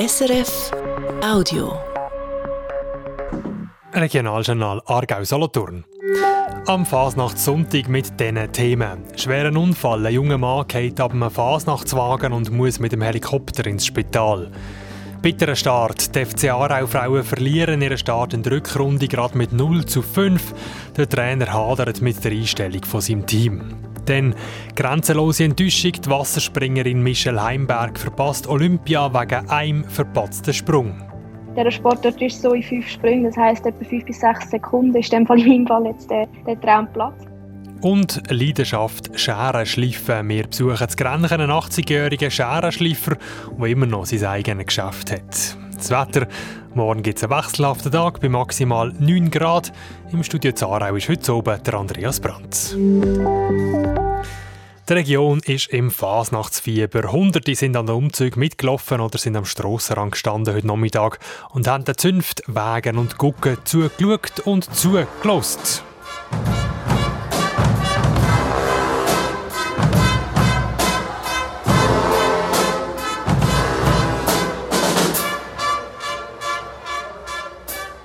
SRF Audio. Regionaljournal Aargau-Solothurn. Am Fasnachtssonntag mit diesen Themen. Schweren Unfall. Ein junger Mann geht ab einem Fasnachtswagen und muss mit dem Helikopter ins Spital. Bitterer Start. Die FC Aarau-Frauen verlieren ihren Start in der Rückrunde gerade mit 0 zu 5. Der Trainer hadert mit der Einstellung von seinem Team. Dann grenzenlose Enttäuschung. Die Wasserspringerin Michelle Heimberg verpasst Olympia wegen einem verpatzten Sprung. Der Sport dort ist so in fünf Sprüngen, das heisst etwa fünf bis sechs Sekunden ist in, in meinem Fall jetzt der, der Traumplatz. Und Leidenschaft Scherenschleifen. Wir besuchen das Grenchen, einen 80-jährigen Scherenschleifer, der immer noch sein eigenes Geschäft hat. Das Wetter. Morgen gibt es einen wechselhaften Tag bei maximal 9 Grad. Im Studio Zarau ist heute oben der Andreas Brandt. Die Region ist im Fasnachtsfieber. Hunderte sind an den Umzug mitgelaufen oder sind am Strassenrand gestanden heute Nachmittag und haben den Zünft, Wegen und Gucken zugeschaut und zugelost.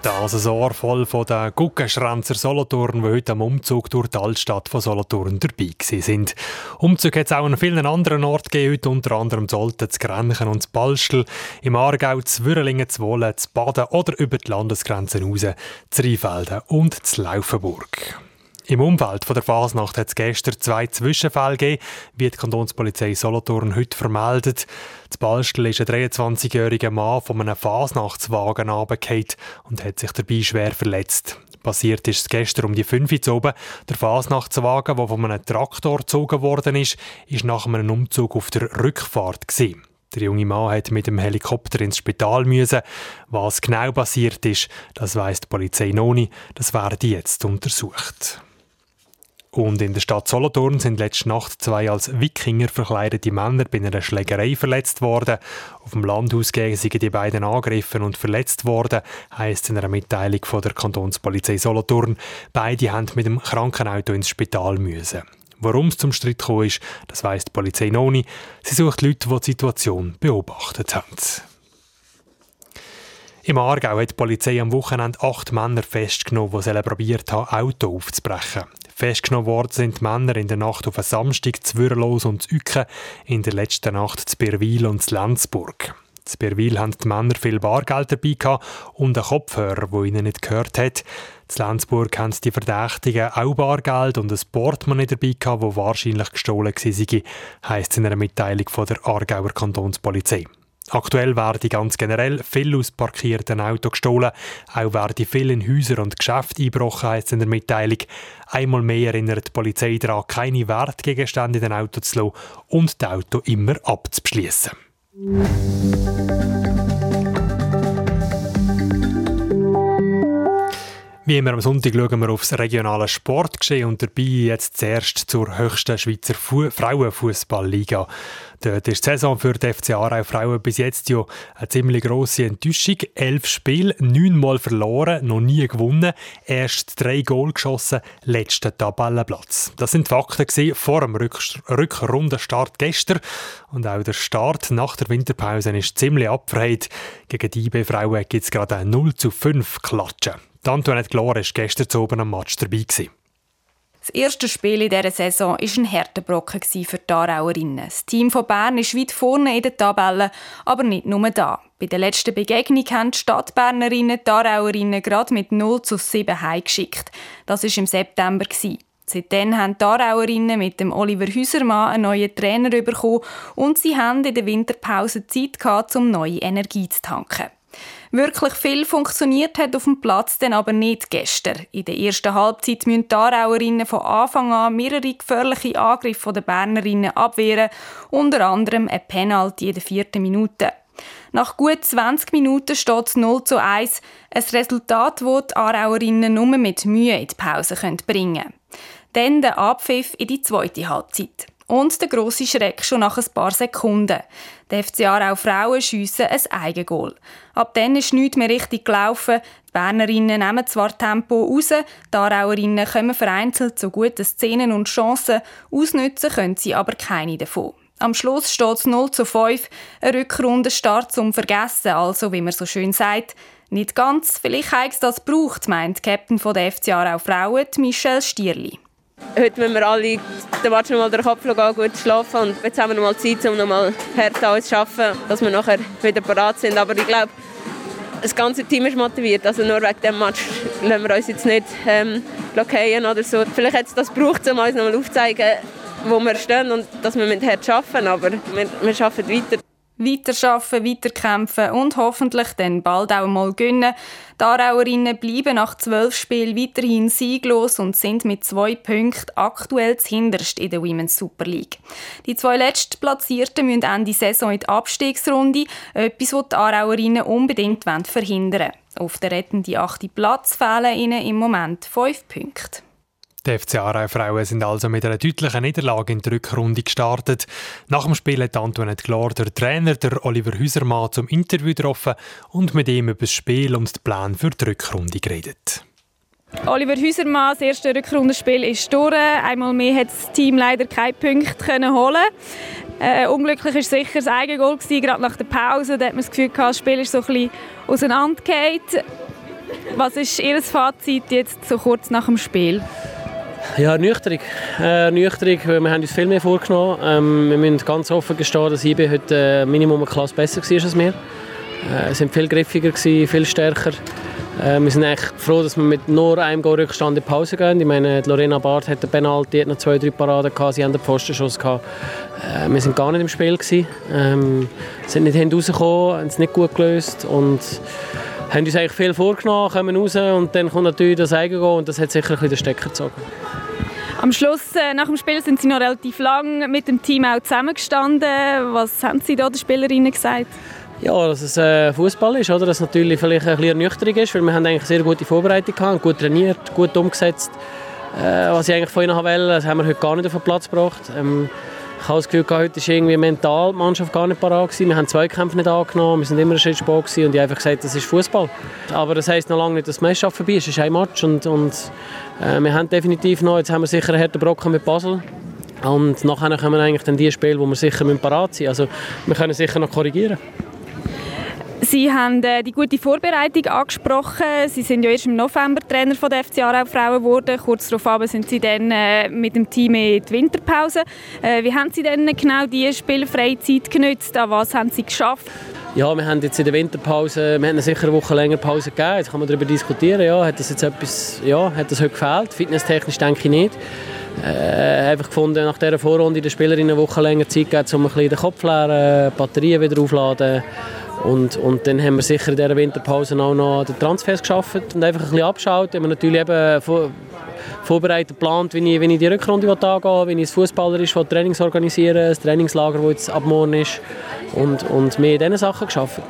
Das ein Ohr voll von den Guckenschränzer Solothurn, die heute am Umzug durch die Altstadt von Solothurn dabei sind. Umzug hat es auch an vielen anderen Orten gegeben, heute unter anderem Zolten, zu Grenchen und zu Balstel, im Aargau, zu Würrelingen, zu Wohlen, zu Baden oder über die Landesgrenzen raus, zu Rheinfelden und zu Laufenburg. Im Umfeld der Fasnacht hat es gestern zwei Zwischenfälle gegeben, wie die Kantonspolizei Solothurn heute vermeldet. Zu Balstel ist ein 23-jähriger Mann von einem Fasnachtswagen runtergefallen und hat sich dabei schwer verletzt. Passiert ist es gestern um die 5 Uhr oben. Der Fasnachtswagen, der von einem Traktor gezogen worden ist, ist nach einem Umzug auf der Rückfahrt gewesen. Der junge Mann hat mit dem Helikopter ins Spital müssen. Was genau passiert ist, das weiss die Polizei noch nicht. Das werden jetzt untersucht. Und in der Stadt Solothurn sind letzte Nacht zwei als Wikinger verkleidete Männer bei einer Schlägerei verletzt worden. Auf dem Landhaus sind die beiden angegriffen und verletzt worden, heisst in einer Mitteilung von der Kantonspolizei Solothurn. Beide haben mit dem Krankenauto ins Spital müssen. Warum es zum Streit gekommen ist, das weiss die Polizei noch nicht. Sie sucht Leute, die die Situation beobachtet haben. Im Aargau hat die Polizei am Wochenende acht Männer festgenommen, die probiert haben, Auto aufzubrechen. Festgenommen worden sind Männer in der Nacht auf einen Samstag zu Würlos und zu Ucken, in der letzten Nacht zu Birwil und zu Lenzburg. Zu Birwil haben die Männer viel Bargeld dabei gehabt und einen Kopfhörer, der ihnen nicht gehört hat. Zu Lenzburg haben die Verdächtigen auch Bargeld und ein Portemonnaie dabei gehabt, das wahrscheinlich gestohlen war, heisst es in einer Mitteilung von der Aargauer Kantonspolizei. Aktuell werden ganz generell viel aus parkierten Autos gestohlen. Auch werden viel in Häuser und Geschäfte eingebrochen, heisst in der Mitteilung. Einmal mehr erinnert die Polizei daran, keine Wertgegenstände in den Autos zu lassen und die Auto immer abzuschließen. Wie immer am Sonntag schauen wir aufs regionale Sportgeschehen und dabei jetzt zuerst zur höchsten Schweizer Fu Frauenfußballliga. Dort ist die Saison für die FC Aarau Frauen bis jetzt ja eine ziemlich grosse Enttäuschung. Elf Spiele, neunmal verloren, noch nie gewonnen, erst drei Goal geschossen, letzter Tabellenplatz. Das sind Fakten vor dem Rück Rückrundenstart gestern. Und auch der Start nach der Winterpause ist ziemlich abfreit. Gegen die IB Frauen gibt es gerade ein 0 zu 5 Klatschen. Antoinette Glor war gestern oben am Match dabei. Gewesen. Das erste Spiel in dieser Saison war ein Härtebrocken für die Aarauerinnen. Das Team von Bern ist weit vorne in der Tabelle, aber nicht nur da. Bei der letzten Begegnung haben die Stadtbernerinnen die Aarauerinnen gerade mit 0 zu 7 heimgeschickt. Das war im September. Seitdem haben die Aarauerinnen mit dem Oliver Hüsermann einen neuen Trainer bekommen und sie haben in der Winterpause Zeit gehabt, um neue Energie zu tanken. Wirklich viel funktioniert hat auf dem Platz dann aber nicht gestern. In der ersten Halbzeit müssen die Aarauerinnen von Anfang an mehrere gefährliche Angriffe der Bernerinnen abwehren, unter anderem ein Penalty in der vierten Minute. Nach gut 20 Minuten steht es 0 zu 1, ein Resultat, das die Aarauerinnen nur mit Mühe in die Pause bringen können. Dann der Abpfiff in die zweite Halbzeit. Und der grosse Schreck schon nach ein paar Sekunden. Die FC Aarau Frauen schiessen ein Eigengoal. Ab dann ist nichts mehr richtig gelaufen. Die Bernerinnen nehmen zwar Tempo raus, die Aarauerinnen kommen vereinzelt zu guten Szenen und Chancen, ausnützen können sie aber keine davon. Am Schluss steht es 0 zu 5. Ein Rückrundenstart zum Vergessen, also wie man so schön sagt. Nicht ganz, vielleicht hat es das gebraucht, meint Captain von der FC Aarau Frauen, Michelle Stierli. Heute müssen wir alle den noch mal den Kopf gehen, gut schlafen und jetzt haben wir noch mal Zeit, um noch mal hart alles zu arbeiten, dass wir nachher wieder parat sind. Aber ich glaube, das ganze Team ist motiviert. Also nur wegen dem Match lassen wir uns jetzt nicht ähm, blockieren oder so. Vielleicht hat es das gebraucht, um uns noch mal aufzuzeigen, wo wir stehen und dass wir mit hart arbeiten. Aber wir, wir arbeiten weiter. Weiterarbeiten, weiterkämpfen und hoffentlich dann bald auch mal gewinnen. Die Aarauerinnen bleiben nach zwölf Spielen weiterhin sieglos und sind mit zwei Punkten aktuell hinterst in der Women's Super League. Die zwei Letztplatzierten müssen Ende Saison in die Abstiegsrunde, etwas, was die Aarauerinnen unbedingt verhindern wollen. Auf der rettenden achten Platz fehlen ihnen im Moment fünf Punkte. Die FC Aarau Frauen sind also mit einer deutlichen Niederlage in die Rückrunde gestartet. Nach dem Spiel hat Antoinette Glor, der Trainer, der Oliver Hüsermann, zum Interview getroffen und mit ihm über das Spiel und den Plan für die Rückrunde geredet. Oliver Hüsermann, das erste Rückrundenspiel ist durch. Einmal mehr hat das Team leider keine Punkte holen. Äh, unglücklich war sicher das Eigengoal, gerade nach der Pause. Da hat man das Gefühl, das Spiel ist so ein bisschen auseinandergefallen. Was ist Ihr Fazit jetzt so kurz nach dem Spiel? Ja, Nüchterung. Äh, Nüchterung. Wir haben uns viel mehr vorgenommen. Ähm, wir müssen ganz offen gestehen, dass IB heute äh, Minimum eine Klasse besser war als wir. Äh, sind viel griffiger, gewesen, viel stärker. Äh, wir sind echt froh, dass wir mit nur einem Goal Rückstand in die Pause gehen. Ich meine, Lorena Barth hat den Penalty, hat noch zwei, drei Paraden gehabt, sie haben den Pfostenschuss gehabt. Äh, wir sind gar nicht im Spiel gewesen. Ähm, sind nicht rausgekommen, haben es nicht gut gelöst und haben uns eigentlich viel vorgenommen, kommen raus und dann kommt natürlich das Eigengoal und das hat sicher ein bisschen den Stecker gezogen. Am Schluss, äh, nach dem Spiel, sind Sie noch relativ lang mit dem Team auch zusammengestanden. Was haben Sie da den Spielerinnen gesagt? Ja, dass es äh, Fußball ist, oder? dass es natürlich vielleicht ein bisschen ernüchterung ist, weil wir haben eigentlich sehr gute Vorbereitung gehabt, gut trainiert, gut umgesetzt. Äh, was ich eigentlich von ihnen wollte, das haben wir heute gar nicht auf den Platz gebracht. Ähm, ich habe das Gefühl, heute war irgendwie mental die Mannschaft gar nicht parat. Gewesen. Wir haben zwei Kämpfe nicht angenommen, wir sind immer ein Schritt und ich habe einfach gesagt, das ist Fußball. Aber das heisst noch lange nicht, dass die Meisterschaft vorbei ist. Es ist ein Match und, und äh, wir haben definitiv noch, jetzt haben wir sicher einen harten Brocken mit Basel. Und nachher kommen eigentlich dann die Spiele, wo wir sicher parat sind. Also wir können sicher noch korrigieren. Sie haben äh, die gute Vorbereitung angesprochen. Sie sind ja erst im November Trainer von der FC Aarau Frauen geworden. Kurz darauf sind Sie dann äh, mit dem Team in die Winterpause. Äh, wie haben Sie denn genau diese Spielfreizeit genützt? An was haben Sie geschafft? Ja, wir haben jetzt in der Winterpause, wir haben sicher eine Woche länger Pause gegeben. Jetzt kann man darüber diskutieren, ja, hat das jetzt etwas, ja, hat das heute gefehlt? Fitnesstechnisch denke ich nicht. Äh, einfach gefunden, nach dieser Vorrunde der Spielerinnen eine Woche länger Zeit gegeben, um ein bisschen den Kopf leeren, Batterien wieder aufzuladen und, und dann haben wir sicher in dieser Winterpause auch noch den Transfers geschafft und einfach ein bisschen abgeschaut. Wir haben natürlich eben vor, vorbereitet, geplant, wie ich, wie ich die Rückrunde angehen will, wie ich als Fußballer ist, Trainings organisieren das Trainingslager, das jetzt ab morgen ist und, und mehr in diesen Sachen geschafft.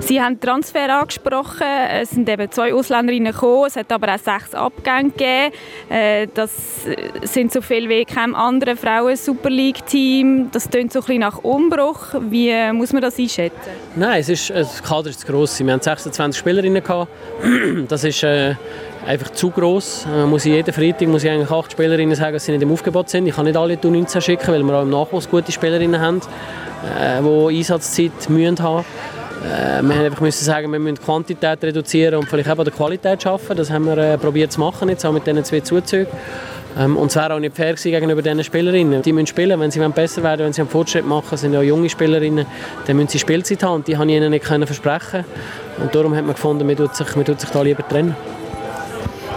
Sie haben Transfer angesprochen. Es sind eben zwei Ausländerinnen gekommen. Es hat aber auch sechs Abgänge gegeben. Äh, das sind so viel wie kein anderes Frauen-Super League-Team. Das klingt so ein bisschen nach Umbruch. Wie muss man das einschätzen? Nein, es ist, das Kader ist zu gross. Wir haben 26 Spielerinnen. Gehabt. Das ist äh, einfach zu gross. Äh, muss ich jeden Freitag muss ich eigentlich acht Spielerinnen sagen, dass sie nicht im Aufgebot sind. Ich kann nicht alle die 19 schicken, weil wir auch im Nachwuchs gute Spielerinnen haben, äh, die Einsatzzeit haben müssen äh, wir einfach müssen sagen, wir müssen die Quantität reduzieren und vielleicht auch die Qualität schaffen. Das haben wir äh, probiert zu machen, jetzt auch mit diesen zwei Zuzügen. Ähm, und es wäre auch nicht fair gegenüber diesen Spielerinnen. Die müssen spielen, wenn sie besser werden, wenn sie einen Fortschritt machen, sind ja junge Spielerinnen, dann müssen sie Spielzeit haben und die habe ich ihnen nicht versprechen Und darum hat man gefunden, man tut sich, man tut sich da lieber trennen.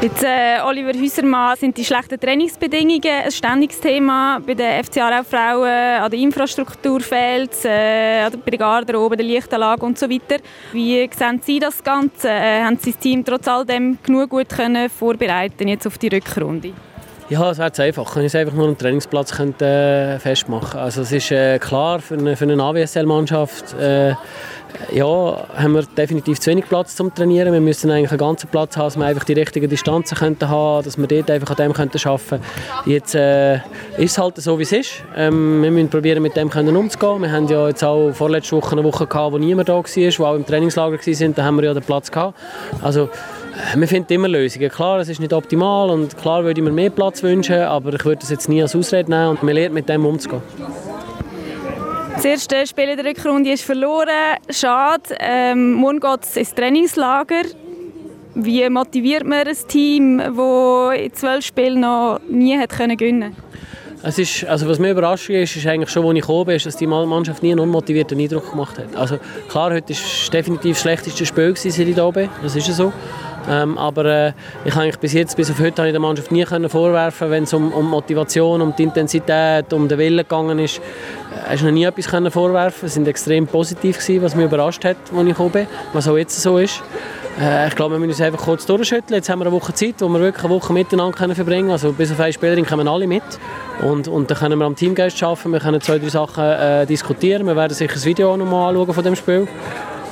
Jetzt, äh, Oliver Hüsermann, sind die schlechten Trainingsbedingungen ein ständiges Thema bei den FC Aarau Frauen, an der Infrastruktur fehlt äh, bei der Garderobe, der Lichtanlage und so weiter. Wie sehen Sie das Ganze? Äh, haben Sie das Team trotz all dem genug gut können vorbereiten jetzt auf die Rückrunde? Ja, es wäre einfach, wenn ich es einfach nur am Trainingsplatz könnte, äh, festmachen Also es ist äh, klar, für eine, für eine AWSL-Mannschaft äh, ja, haben wir definitiv zu wenig Platz zum Trainieren. Wir müssen eigentlich einen ganzen Platz haben, dass wir einfach die richtigen Distanzen könnten haben, dass wir dort einfach an dem könnten arbeiten. Jetzt äh, ist es halt so, wie es ist. Ähm, wir müssen probieren, mit dem können umzugehen. Wir haben ja jetzt auch vorletzte Woche eine Woche gehabt, wo niemand da war, wo auch im Trainingslager waren, da haben wir ja den Platz gehabt. Also äh, wir finden immer Lösungen. Klar, es ist nicht optimal und klar würde ich mir mehr Platz wünschen, aber ich würde das jetzt nie als Ausrede nehmen und man lernt mit dem umzugehen. Das erste Spiel in der Rückrunde ist verloren. Schade. Ähm, morgen geht es ins Trainingslager. Wie motiviert man ein Team, das in zwölf Spielen noch nie hat gewinnen konnte? Es ist, also was mich überrascht ist, ist eigentlich schon, als ich gekommen bin, dass die Mannschaft nie einen unmotivierten Eindruck gemacht hat. Also klar, heute war es definitiv das schlechteste Spiel, seit ich da bin. Das ist so. Ähm, aber äh, ich eigentlich bis jetzt, bis auf heute, habe ich der Mannschaft nie können vorwerfen, wenn es um, um Motivation, um die Intensität, um den Willen gegangen ist. Äh, noch nie etwas können vorwerfen. Sie sind extrem positiv gewesen, was mich überrascht hat, als ich gekommen bin, was auch jetzt so ist. Äh, ich glaube, wir müssen uns einfach kurz durchschütteln. Jetzt haben wir eine Woche Zeit, wo wir wirklich eine Woche miteinander können verbringen können. Also bis auf eine Spielerin kommen alle mit. Und, und dann können wir am Teamgeist arbeiten. Wir können zwei, drei Sachen äh, diskutieren. Wir werden sicher das Video noch mal anschauen von dem Spiel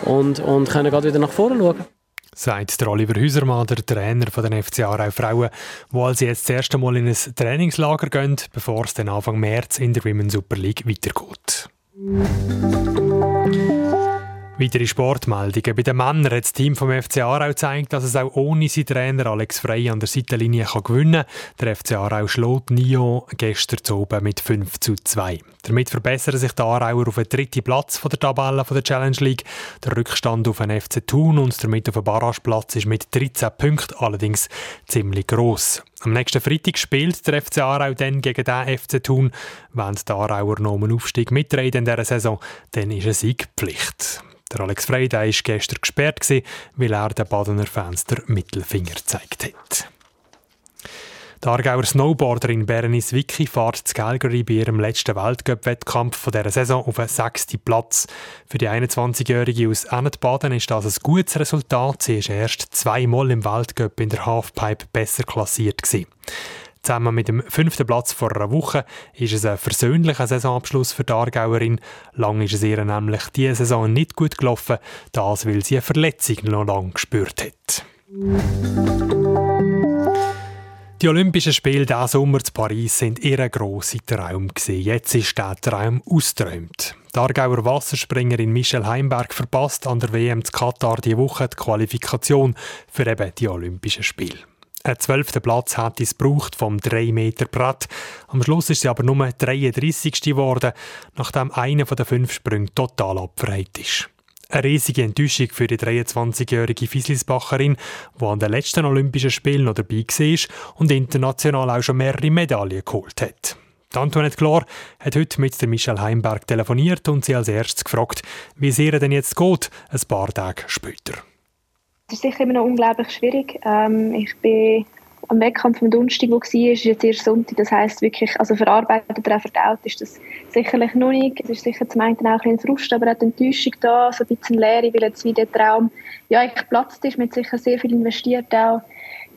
und, und können gerade wieder nach vorne schauen sagt der Oliver Hüsermann, der Trainer von den FC Aarau Frauen, wo sie jetzt das erste Mal in ein Trainingslager gehen, bevor es dann Anfang März in der Women's Super League weitergeht. Weitere Sportmeldungen. Bei den Männern hat das Team vom FC Aarau gezeigt, dass es auch ohne seinen Trainer Alex Frey an der Seitenlinie kann gewinnen kann. Der FC Aarau schlägt Nio gestern zu oben mit 5 zu 2. Damit verbessern sich die Aarauer auf den dritten Platz der Tabelle der Challenge League. Der Rückstand auf den FC Thun und damit auf den Barrageplatz ist mit 13 Punkten allerdings ziemlich gross. Am nächsten Freitag spielt der FC Aarau dann gegen den FC Thun. Wenn die Aarauer noch einen Aufstieg mitreden in dieser Saison, dann ist ein Sieg Pflicht. Der Alex Frey war gestern gesperrt, weil er den Badener Fans den Mittelfinger gezeigt hat. Die Aargauer Snowboarderin Berenice Vicky fährt zu Calgary bei ihrem letzten Weltcup-Wettkampf dieser Saison auf den sechsten Platz. Für die 21-Jährige aus Ennetbaden ist das ein gutes Resultat. Sie ist erst zweimal im Weltcup in der Halfpipe besser klassiert. Gewesen. Zusammen mit dem fünften Platz vor einer Woche ist es ein versöhnlicher Saisonabschluss für die Aargauerin. Lang ist es ihr nämlich diese Saison nicht gut gelaufen, das weil sie eine Verletzung noch lange gespürt hat. Die Olympischen Spiele diesen Sommer in Paris sind ihr grosser Traum. Jetzt ist der Traum ausgeträumt. Die Aargauer Wasserspringerin Michelle Heimberg verpasst an der WM zu Katar die Woche die Qualifikation für eben die Olympischen Spiele. Ein zwölfter Platz hat es gebraucht vom 3 Meter Brett. Am Schluss ist sie aber nur 33. geworden, nachdem einer der fünf Sprünge total abverheilt ist. Eine riesige Enttäuschung für die 23-jährige Fieslisbacherin, die an den letzten Olympischen Spielen noch dabei war und international auch schon mehrere Medaillen geholt hat. Die Antoinette Glor hat heute mit der Michelle Heimberg telefoniert und sie als erstes gefragt, wie es ihr denn jetzt geht, ein paar Tage später. Es ist sicher immer noch unglaublich schwierig. Ähm, ich bin am Wettkampf am Donnerstag, wo war, ist jetzt erst Sonntag. Das heisst wirklich, also verarbeitet oder auch verdaut ist das sicherlich noch nicht. Es ist sicher zum einen auch ein Frust, aber auch die Enttäuschung da, so ein bisschen Leere, weil jetzt wie der Traum ja, geplatzt ist. Hat sicher sehr viel investiert, auch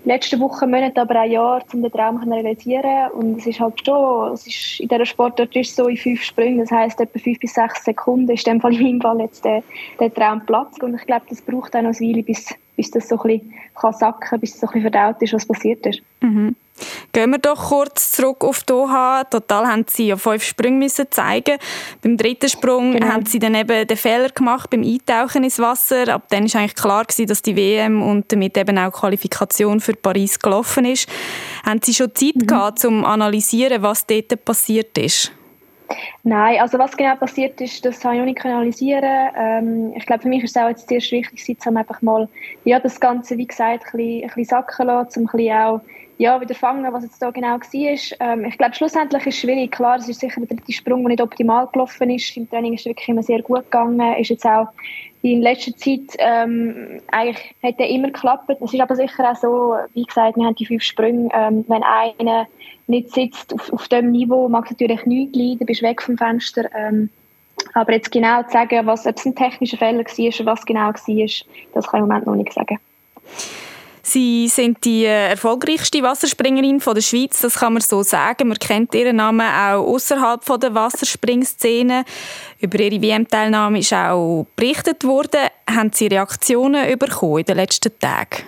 letzten Wochen, Monate, aber auch Jahre, um den Traum zu realisieren. Und es ist halt schon, es ist, in dieser Sportart ist so in fünf Sprüngen, das heisst etwa fünf bis sechs Sekunden ist in dem Fall in meinem Fall jetzt der, der Traum platzt. Und ich glaube, das braucht auch noch eine Weile, bis, bis das so ein bisschen kann sacken bis es so ein bisschen verdaut ist, was passiert ist. Mhm. Gehen wir doch kurz zurück auf Doha. Total haben sie ja fünf Sprünge müssen zeigen. Beim dritten Sprung genau. haben sie dann eben den Fehler gemacht beim Eintauchen ins Wasser. Ab dann ist eigentlich klar gewesen, dass die WM und damit eben auch die Qualifikation für Paris gelaufen ist. Haben sie schon Zeit mhm. gehabt, um zu analysieren, was dort passiert ist? Nein, also was genau passiert ist, das habe ich nicht analysieren. Ähm, ich glaube, für mich ist es auch jetzt sehr wichtig, um einfach mal ja, das Ganze, wie gesagt, ein bisschen, ein bisschen sacken lassen, um ein bisschen auch ja, wieder fangen, was jetzt da genau war. Ähm, ich glaube, schlussendlich ist es schwierig. Klar, es ist sicher der dritte Sprung, der nicht optimal gelaufen ist. Im Training ist es wirklich immer sehr gut gegangen. Ist jetzt auch in letzter Zeit ähm, eigentlich hat er immer geklappt. Es ist aber sicher auch so, wie gesagt, wir haben die fünf Sprünge. Ähm, wenn einer nicht sitzt auf, auf dem Niveau, mag es natürlich nichts leiden, bist weg vom Fenster. Ähm, aber jetzt genau zu sagen, was, ob es ein technischer Fehler war oder was genau war, das kann ich im Moment noch nicht sagen. Sie sind die äh, erfolgreichste Wasserspringerin von der Schweiz, das kann man so sagen. Man kennt ihren Namen auch außerhalb der Wasserspringszene. Über ihre WM-Teilnahme ist auch berichtet worden. Haben Sie Reaktionen bekommen in den letzten Tagen?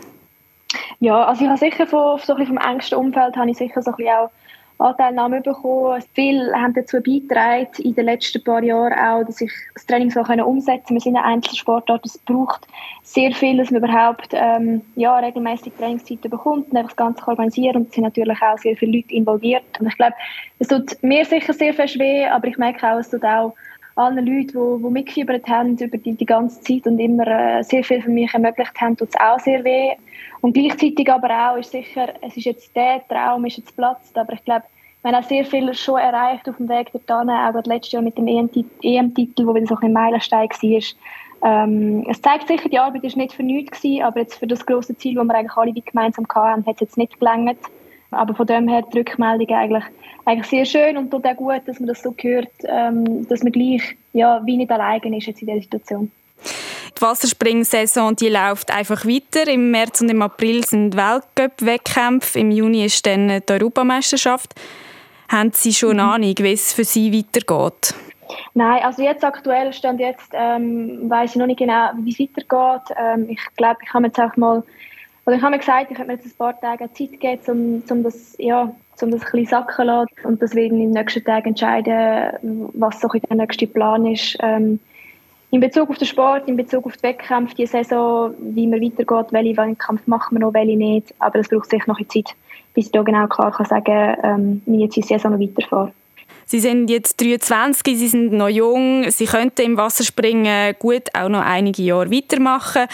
Ja, also ich habe sicher von, so vom engsten Umfeld habe ich sicher so ein bisschen auch Anteilnahme bekommen. Viele haben dazu beigetragen in den letzten paar Jahren auch, dass ich das Training so umsetzen kann. Wir sind ein Einzelsportart, es braucht sehr viel, dass man überhaupt ähm, ja, regelmäßig Trainingszeiten bekommt und das Ganze organisieren. Und es sind natürlich auch sehr viele Leute involviert. Und ich glaube, es tut mir sicher sehr viel weh, aber ich merke auch, es tut auch allen Leuten, die, die mitgefiebert haben über die, die ganze Zeit und immer äh, sehr viel für mich ermöglicht haben, tut es auch sehr weh. Und gleichzeitig aber auch ist sicher, es ist jetzt der Traum, ist jetzt platzt, aber ich glaube, wir haben auch sehr viel schon erreicht auf dem Weg dorthin, auch letztes Jahr mit dem EM-Titel, wo wieder so ein Meilenstein war. Ähm, es zeigt sicher, die Arbeit ist nicht für nichts aber jetzt für das große Ziel, das wir eigentlich alle gemeinsam hatten, hat es jetzt nicht gelangt. Aber von dem her die Rückmeldung eigentlich, eigentlich sehr schön und tut auch gut, dass man das so hört, ähm, dass man gleich ja, wie nicht allein ist jetzt in dieser Situation. Die Wasserspringsaison die läuft einfach weiter. Im März und im April sind Weltcup-Wettkämpfe. Im Juni ist dann die Europameisterschaft. Haben Sie schon eine Ahnung, wie es für Sie weitergeht? Nein, also jetzt aktuell stand jetzt, ähm, weiß ich noch nicht genau, wie es weitergeht. Ähm, ich glaube, ich habe jetzt auch mal oder ich habe mir gesagt, ich habe mir jetzt ein paar Tage Zeit geben, um, um das, ja, um das ein bisschen sacken zu lassen. Und das werde ich in den nächsten Tagen entscheiden, was so der nächste Plan ist. Ähm, in Bezug auf den Sport, in Bezug auf die Wettkämpfe, die Saison, wie man weitergeht, welche Wettkämpfe machen wir noch, welche nicht. Aber es braucht sicher noch eine Zeit, bis ich da genau klar kann sagen kann, ähm, wie jetzt die Saison noch weiterfahre. Sie sind jetzt 23, Sie sind noch jung, Sie könnten im Wasserspringen gut auch noch einige Jahre weitermachen.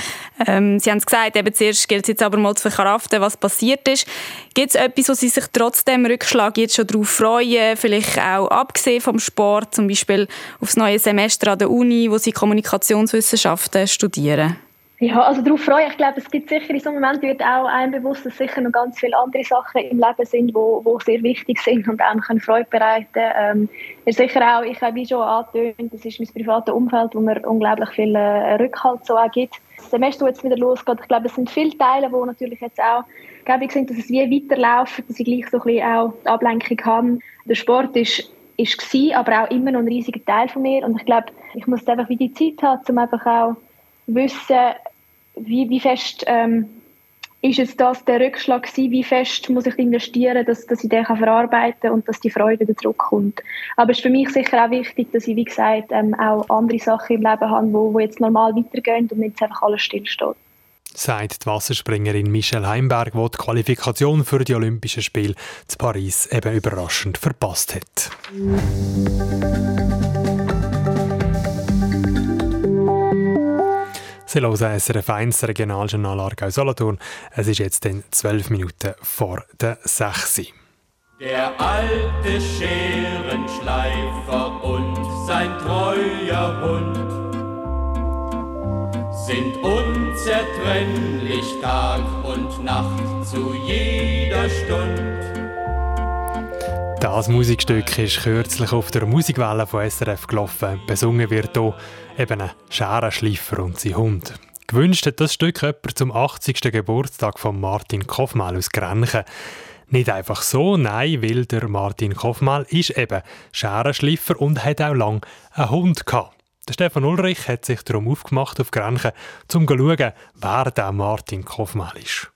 Ähm, Sie haben es gesagt, eben zuerst gilt es jetzt aber mal zu verkraften, was passiert ist. Gibt es etwas, wo Sie sich trotzdem Rückschlag jetzt schon darauf freuen, vielleicht auch abgesehen vom Sport, zum Beispiel aufs neue Semester an der Uni, wo Sie Kommunikationswissenschaften studieren? Ja, also darauf freue ich. Ich glaube, es gibt sicher in so einem Moment wird auch einem bewusst, dass sicher noch ganz viele andere Sachen im Leben sind, wo, wo sehr wichtig sind und einem können Freude bereiten ähm, ist sicher auch, ich habe wie schon angetönt, das ist mein privates Umfeld, wo mir unglaublich viel äh, Rückhalt so auch gibt. Das Semester, das jetzt wieder losgeht, ich glaube, es sind viele Teile, die natürlich jetzt auch gäbig sind, dass es wie weiterläuft, dass ich gleich so ein bisschen auch Ablenkung habe. Der Sport ist ist gewesen, aber auch immer noch ein riesiger Teil von mir und ich glaube, ich muss einfach wie die Zeit haben, um einfach auch wissen, wie, wie fest ähm, ist es das der Rückschlag gewesen, wie fest muss ich investieren, dass, dass ich den kann verarbeiten kann und dass die Freude wieder zurückkommt. Aber es ist für mich sicher auch wichtig, dass ich, wie gesagt, ähm, auch andere Sachen im Leben habe, wo, wo jetzt normal weitergehen und nicht einfach alles stillsteht. Sagt die Wasserspringerin Michelle Heimberg, die die Qualifikation für die Olympischen Spiele zu Paris eben überraschend verpasst hat. Sie hören SRF 1, Regionaljournal Aargau Solothurn. Es ist jetzt in 12 Minuten vor der 6. Der alte Scherenschleifer und sein treuer Hund sind unzertrennlich Tag und Nacht zu jeder Stunde. Das Musikstück ist kürzlich auf der Musikwelle von SRF gelaufen. Besungen wird hier eben ein Scherenschleifer und sein Hund. Gewünscht hat das Stück jemand zum 80. Geburtstag von Martin Koffmal aus Grenchen. Nicht einfach so, nein, weil der Martin Koffmal ist eben Scherenschleifer und hat auch lange einen Hund gehabt. Der Stefan Ulrich hat sich darum aufgemacht auf Grenchen, um zu schauen, wer der Martin Koffmal ist.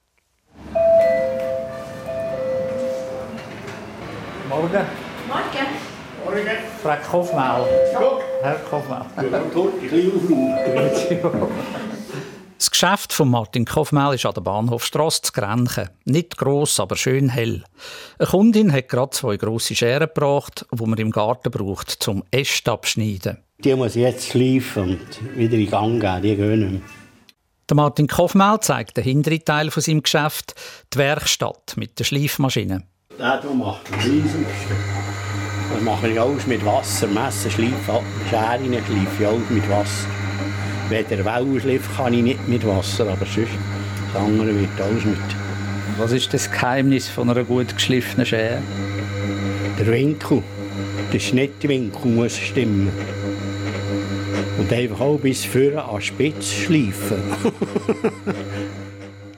Morgen. Morgen. Morgen. Frau Koffmal. Herr Koffmal. Das Geschäft von Martin Koffmal ist an der Bahnhofstrasse zu Grenchen. Nicht gross, aber schön hell. Eine Kundin hat gerade zwei grosse Scheren gebracht, die man im Garten braucht, zum Äste abschneiden. Die muss ich jetzt schleifen und wieder in Gang geben, die gehen nicht mehr. Der Martin Koffmal zeigt den hinteren Teil von seinem Geschäft, die Werkstatt mit der Schleifmaschine. Der hier macht am riesigsten. Das mache ich alles mit Wasser. Messen, Schleifen, Scheren schleife ich alles mit Wasser. Wenn der Wellen schleift, kann ich nicht mit Wasser, aber sonst das andere wird alles mit. Was ist das Geheimnis von einer gut geschliffenen Schere? Der Winkel. Der Schnittwinkel muss stimmen. Und einfach auch bis vorne an Spitz schleifen.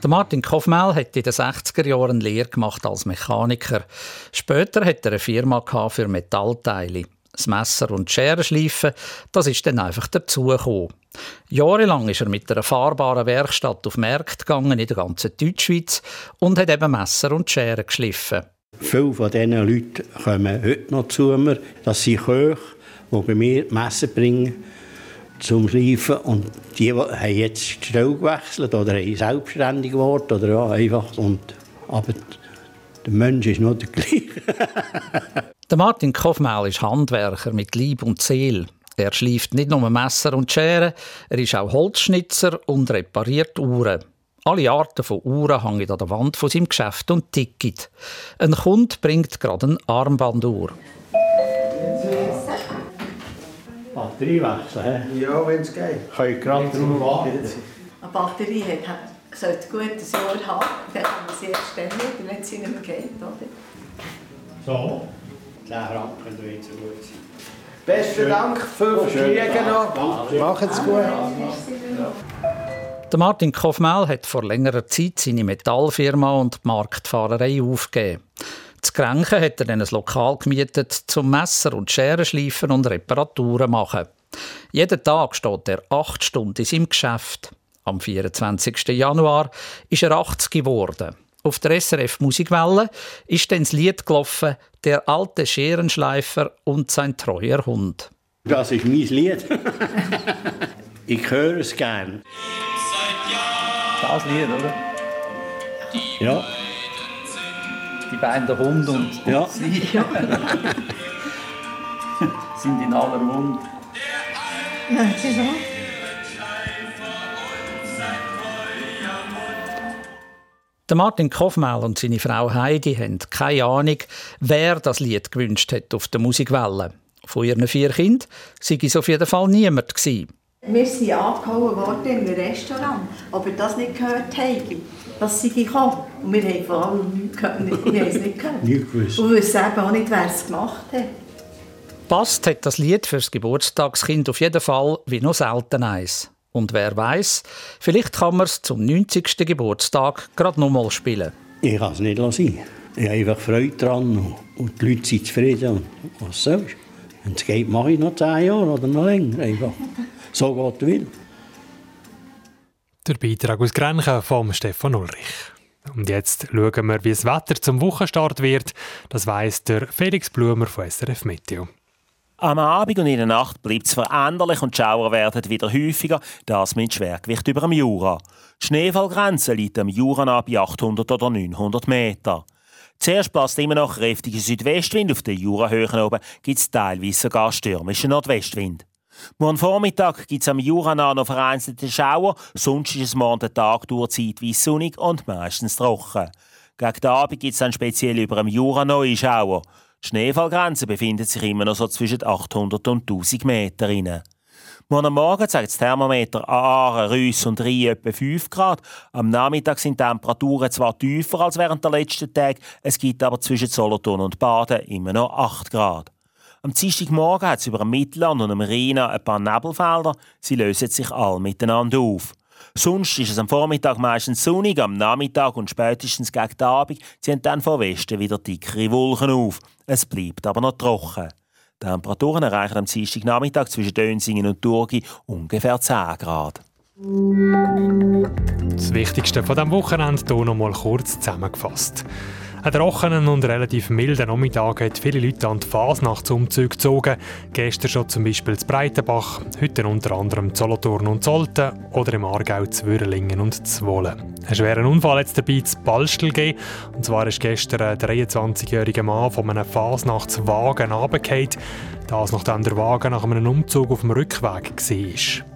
Der Martin Koffmel hat in den 60er Jahren eine Lehre gemacht als Mechaniker. Später hat er eine Firma für Metallteile. Das Messer und die Scherenschleifen, das ist dann einfach dazugekommen. Jahrelang ist er mit einer fahrbaren Werkstatt auf Märkte gegangen in der ganzen Deutschschweiz und hat eben Messer und Scheren geschliffen. Viele von diesen Leuten kommen heute noch zu mir. Das sind Köche, die bei mir Messer bringen zum Schleifen. Und die haben jetzt die Stelle gewechselt oder haben selbstständig geworden. Oder ja, einfach. Und, aber der Mensch ist noch der gleiche. Martin Koffmel ist Handwerker mit Lieb und Seele. Er schleift nicht nur Messer und Scheren, er ist auch Holzschnitzer und repariert Uhren. Alle Arten von Uhren hängen an der Wand von seinem Geschäft und ticken. Ein Kunde bringt gerade eine Armbanduhr. Batterie wechseln, hä? Ja, wenn es geht. Kann ich gerade drauf warten? Eine Batterie hat, sollte gut ein Jahr haben, dann kann man sie erst dann wieder, wenn nicht mehr geht. Oder? So. 10 Franken könnte jetzt so gut sein. Besten Dank, fünf Kriege noch. Macht's gut. Der Martin Kofmel hat vor längerer Zeit seine Metallfirma und die Marktfahrerei aufgegeben. Zu Grenchen hat er dann ein Lokal gemietet, zum Messer und Scheren schleifen und Reparaturen machen. Jeden Tag steht er acht Stunden in seinem Geschäft. Am 24. Januar ist er 80 geworden. Auf der SRF Musikwelle ist dann das Lied gelaufen «Der alte Scherenschleifer und sein treuer Hund». Das ist mein Lied. ich höre es gern. Das Lied, oder? Ja. Die beiden Hund und Ja. sie sind in aller Mund. Der Martin Kofmel und seine Frau Heidi haben keine Ahnung, wer das Lied gewünscht hat auf der Musikwelle. Von ihren vier Kindern sei es auf jeden Fall niemand gewesen. Wir sind angehauen worden im Restaurant, ob wir das nicht gehört haben, dass sie gekommen Und wir haben vor allem nichts gehört, wir haben es nicht gehört. Nie gewusst. Und wir wissen eben auch nicht, wer es gemacht hat. Passt hat das Lied fürs Geburtstagskind auf jeden Fall wie noch selten eins. Und wer weiß, vielleicht kann man es zum 90. Geburtstag gerade noch mal spielen. Ich kann es nicht lassen. Ich habe einfach Freude daran und die Leute sind zufrieden. Und was soll's? Wenn es geht, mache ich noch 10 Jahre oder noch länger. Einfach. So Gott will. Der Beitrag aus Grenchen vom Stefan Ulrich. Und jetzt schauen wir, wie das Wetter zum Wochenstart wird. Das weiss der Felix Blumer von SRF Meteo. Am Abend und in der Nacht bleibt es veränderlich und die Schauer werden wieder häufiger, das mit Schwergewicht über dem Jura. Die Schneefallgrenze liegt am Jura bei 800 oder 900 Meter. Zuerst bläst immer noch kräftiger Südwestwind, auf den Jurahöhen oben gibt es teilweise sogar stürmischen Nordwestwind. Morgen Vormittag gibt es am Jura noch vereinzelte Schauer, sonst ist es morgen den Tag durch zeitweise sonnig und meistens trocken. Gegen den Abend gibt es dann speziell über dem Jura neue Schauer. Die Schneefallgrenze befindet sich immer noch so zwischen 800 und 1000 Meter. Rein. Morgen Morgen zeigt das Thermometer an Aaren, Rüss und Rhein etwa 5 Grad. Am Nachmittag sind die Temperaturen zwar tiefer als während der letzten Tage, es gibt aber zwischen Solothurn und Baden immer noch 8 Grad. Am Dienstagmorgen hat es über dem Mittelland und am Rhein ein paar Nebelfelder. Sie lösen sich alle miteinander auf. Sonst ist es am Vormittag meistens sonnig, am Nachmittag und spätestens gegen den Abend ziehen dann von Westen wieder dickere Wolken auf. Es bleibt aber noch trocken. Die Temperaturen erreichen am Dienstagnachmittag zwischen Dönsingen und Thurgi ungefähr 10 Grad. Das Wichtigste von diesem Wochenende hier noch mal kurz zusammengefasst. Ein trockenen und relativ milden Nachmittag hat viele Leute an die Fasnachtsumzüge gezogen. Gestern schon zum Beispiel zu Breitenbach, heute unter anderem Solothurn und Solten oder im Aargau zu Würlingen und Zwolle. Einen schweren Unfall hat es dabei zu Balstel gegeben. Und zwar ist gestern ein 23-jähriger Mann von einem Fasnachtswagen runtergefallen. Das nachdem der Wagen nach einem Umzug auf dem Rückweg war.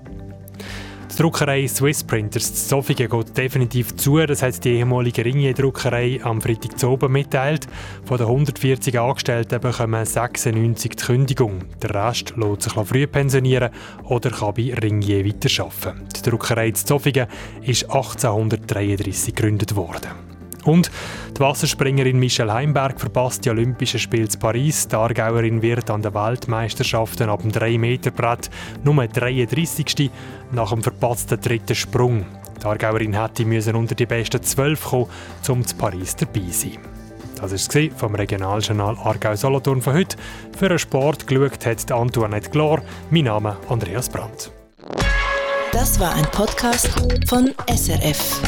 Die Druckerei Swiss Printers in Zofingen geht definitiv zu. Das hat die ehemalige Ringier-Druckerei am Freitag zu oben mitteilt. Von den 140 Angestellten bekommen 96 die Kündigung. Der Rest lässt sich früh pensionieren oder kann bei Ringier weiterarbeiten. Die Druckerei Zofingen ist 1833 gegründet worden. Und die Wasserspringerin Michelle Heimberg verpasst die Olympischen Spiele in Paris. Die Aargauerin wird an den Weltmeisterschaften ab dem 3-Meter-Brett Nummer 33. nach dem verpatzten dritten Sprung. Die Aargauerin hätte unter die besten 12 kommen, um zu Paris dabei zu sein. Das war es vom Regionaljournal Aargau-Solothurn von heute. Für den Sport geschaut hat Antoinette Glor. Mein Name Andreas Brandt. Das war ein Podcast von SRF.